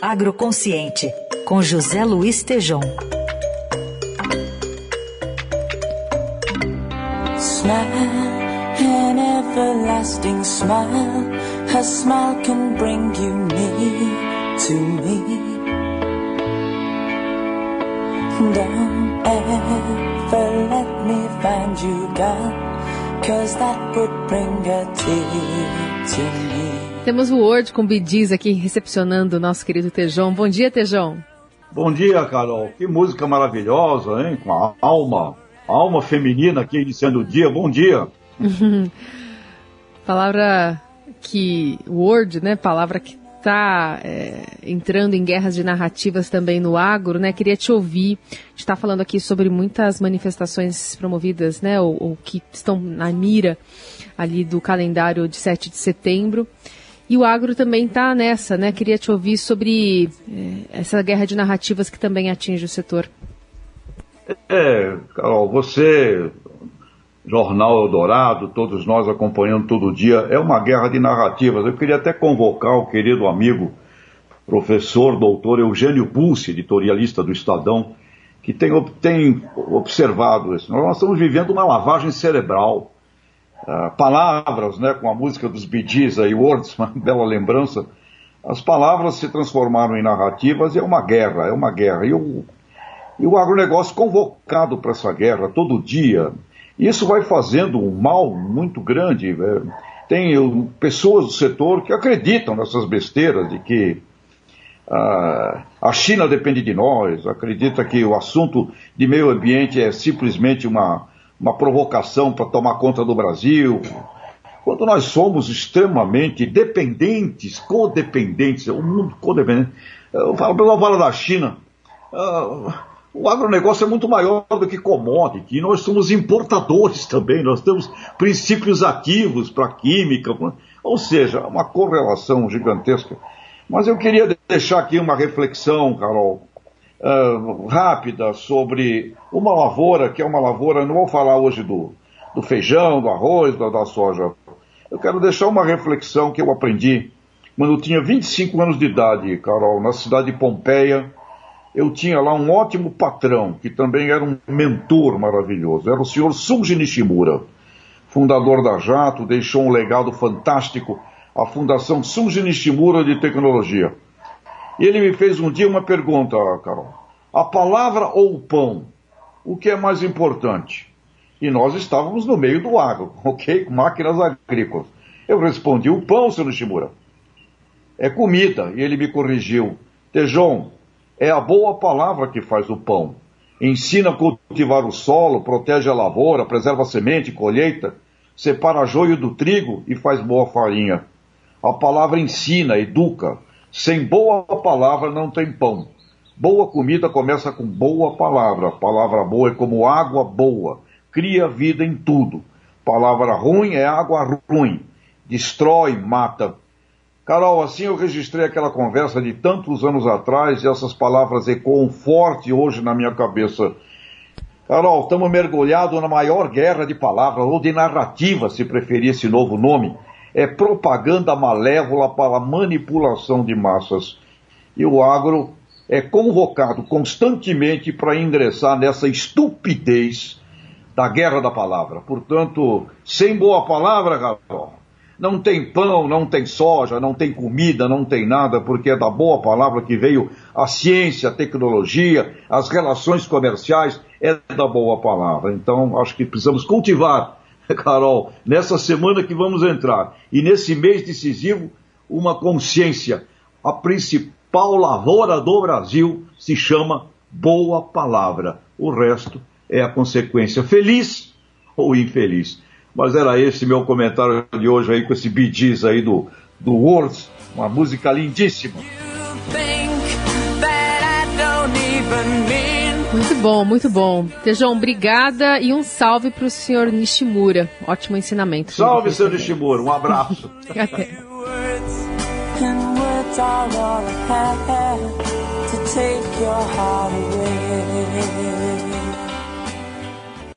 Agroconsciente, com José Luiz Tejom. Smile, an everlasting smile. A smile can bring you near to me. Don't ever let me find you gone, cause that would bring a tear to me. Temos o Word com Bidiz aqui recepcionando o nosso querido Tejão. Bom dia, Tejão. Bom dia, Carol. Que música maravilhosa, hein? Com a alma, a alma feminina aqui iniciando o dia. Bom dia. Palavra que Word, né? Palavra que está é, entrando em guerras de narrativas também no agro, né? Queria te ouvir. A gente está falando aqui sobre muitas manifestações promovidas, né? Ou, ou, que estão na mira ali do calendário de 7 de setembro. E o agro também está nessa, né? Queria te ouvir sobre é, essa guerra de narrativas que também atinge o setor. É, Carol, você, Jornal Eldorado, todos nós acompanhando todo dia, é uma guerra de narrativas. Eu queria até convocar o querido amigo, professor, doutor Eugênio Pulse, editorialista do Estadão, que tem, tem observado isso. Nós estamos vivendo uma lavagem cerebral uh, palavras, né, com a música dos Bee aí, Words, uma bela lembrança, as palavras se transformaram em narrativas e é uma guerra, é uma guerra. E o, e o agronegócio convocado para essa guerra todo dia, isso vai fazendo um mal muito grande. É, tem eu, pessoas do setor que acreditam nessas besteiras de que uh, a China depende de nós, acredita que o assunto de meio ambiente é simplesmente uma, uma provocação para tomar conta do Brasil, quando nós somos extremamente dependentes, codependentes, o mundo codependente. Eu falo, pela fala da China, uh, o agronegócio é muito maior do que commodity, e nós somos importadores também, nós temos princípios ativos para química, ou seja, uma correlação gigantesca. Mas eu queria deixar aqui uma reflexão, Carol, uh, rápida sobre uma lavoura, que é uma lavoura, não vou falar hoje do, do feijão, do arroz, da, da soja. Eu quero deixar uma reflexão que eu aprendi quando eu tinha 25 anos de idade, Carol, na cidade de Pompeia. Eu tinha lá um ótimo patrão, que também era um mentor maravilhoso. Era o senhor Sunji Nishimura, fundador da Jato, deixou um legado fantástico, a Fundação Sunji Nishimura de Tecnologia. E ele me fez um dia uma pergunta, Carol. A palavra ou o pão? O que é mais importante? E nós estávamos no meio do agro, ok? Máquinas agrícolas. Eu respondi, o pão, seu Nishimura. É comida. E ele me corrigiu. Tejon, é a boa palavra que faz o pão. Ensina a cultivar o solo, protege a lavoura, preserva a semente, colheita, separa joio do trigo e faz boa farinha. A palavra ensina, educa, sem boa palavra não tem pão. Boa comida começa com boa palavra. Palavra boa é como água boa. Cria vida em tudo. Palavra ruim é água ruim. Destrói, mata. Carol, assim eu registrei aquela conversa de tantos anos atrás e essas palavras ecoam forte hoje na minha cabeça. Carol, estamos mergulhados na maior guerra de palavras, ou de narrativa, se preferir esse novo nome é propaganda malévola para manipulação de massas. E o agro é convocado constantemente para ingressar nessa estupidez da guerra da palavra. Portanto, sem boa palavra, Carol, não tem pão, não tem soja, não tem comida, não tem nada, porque é da boa palavra que veio a ciência, a tecnologia, as relações comerciais, é da boa palavra. Então, acho que precisamos cultivar Carol, nessa semana que vamos entrar e nesse mês decisivo, uma consciência. A principal lavoura do Brasil se chama boa palavra. O resto é a consequência feliz ou infeliz. Mas era esse meu comentário de hoje aí com esse bidis aí do, do Words, uma música lindíssima. Muito bom, muito bom. Tejão, obrigada e um salve para o senhor Nishimura. Ótimo ensinamento. Salve, senhor Nishimura. Um abraço. Até.